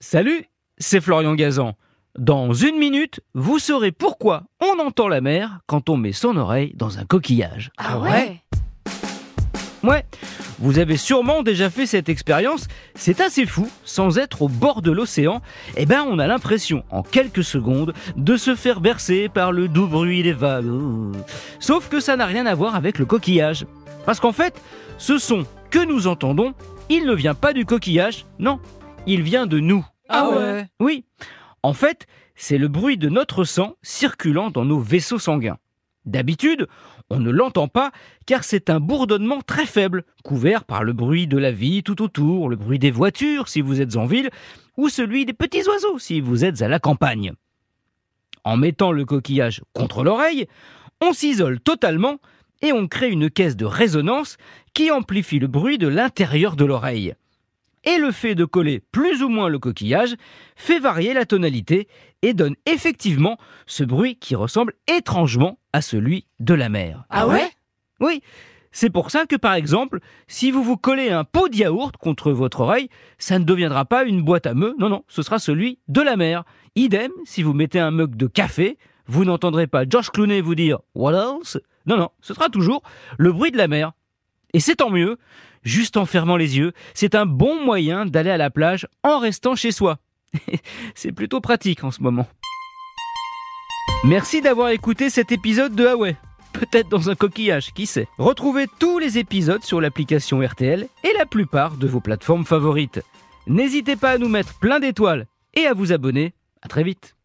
Salut, c'est Florian Gazan. Dans une minute, vous saurez pourquoi on entend la mer quand on met son oreille dans un coquillage. Ah ouais Ouais, vous avez sûrement déjà fait cette expérience, c'est assez fou, sans être au bord de l'océan, eh ben on a l'impression, en quelques secondes, de se faire bercer par le doux bruit des vagues. Sauf que ça n'a rien à voir avec le coquillage. Parce qu'en fait, ce son que nous entendons, il ne vient pas du coquillage, non, il vient de nous. Ah ouais Oui, en fait, c'est le bruit de notre sang circulant dans nos vaisseaux sanguins. D'habitude, on ne l'entend pas car c'est un bourdonnement très faible, couvert par le bruit de la vie tout autour, le bruit des voitures si vous êtes en ville, ou celui des petits oiseaux si vous êtes à la campagne. En mettant le coquillage contre l'oreille, on s'isole totalement et on crée une caisse de résonance qui amplifie le bruit de l'intérieur de l'oreille. Et le fait de coller plus ou moins le coquillage fait varier la tonalité et donne effectivement ce bruit qui ressemble étrangement à celui de la mer. Ah ouais? Oui, c'est pour ça que par exemple, si vous vous collez un pot de yaourt contre votre oreille, ça ne deviendra pas une boîte à meux, non, non, ce sera celui de la mer. Idem, si vous mettez un mug de café, vous n'entendrez pas George Clooney vous dire What else? Non, non, ce sera toujours le bruit de la mer. Et c'est tant mieux, juste en fermant les yeux, c'est un bon moyen d'aller à la plage en restant chez soi. c'est plutôt pratique en ce moment. Merci d'avoir écouté cet épisode de Huawei. Peut-être dans un coquillage, qui sait. Retrouvez tous les épisodes sur l'application RTL et la plupart de vos plateformes favorites. N'hésitez pas à nous mettre plein d'étoiles et à vous abonner. À très vite.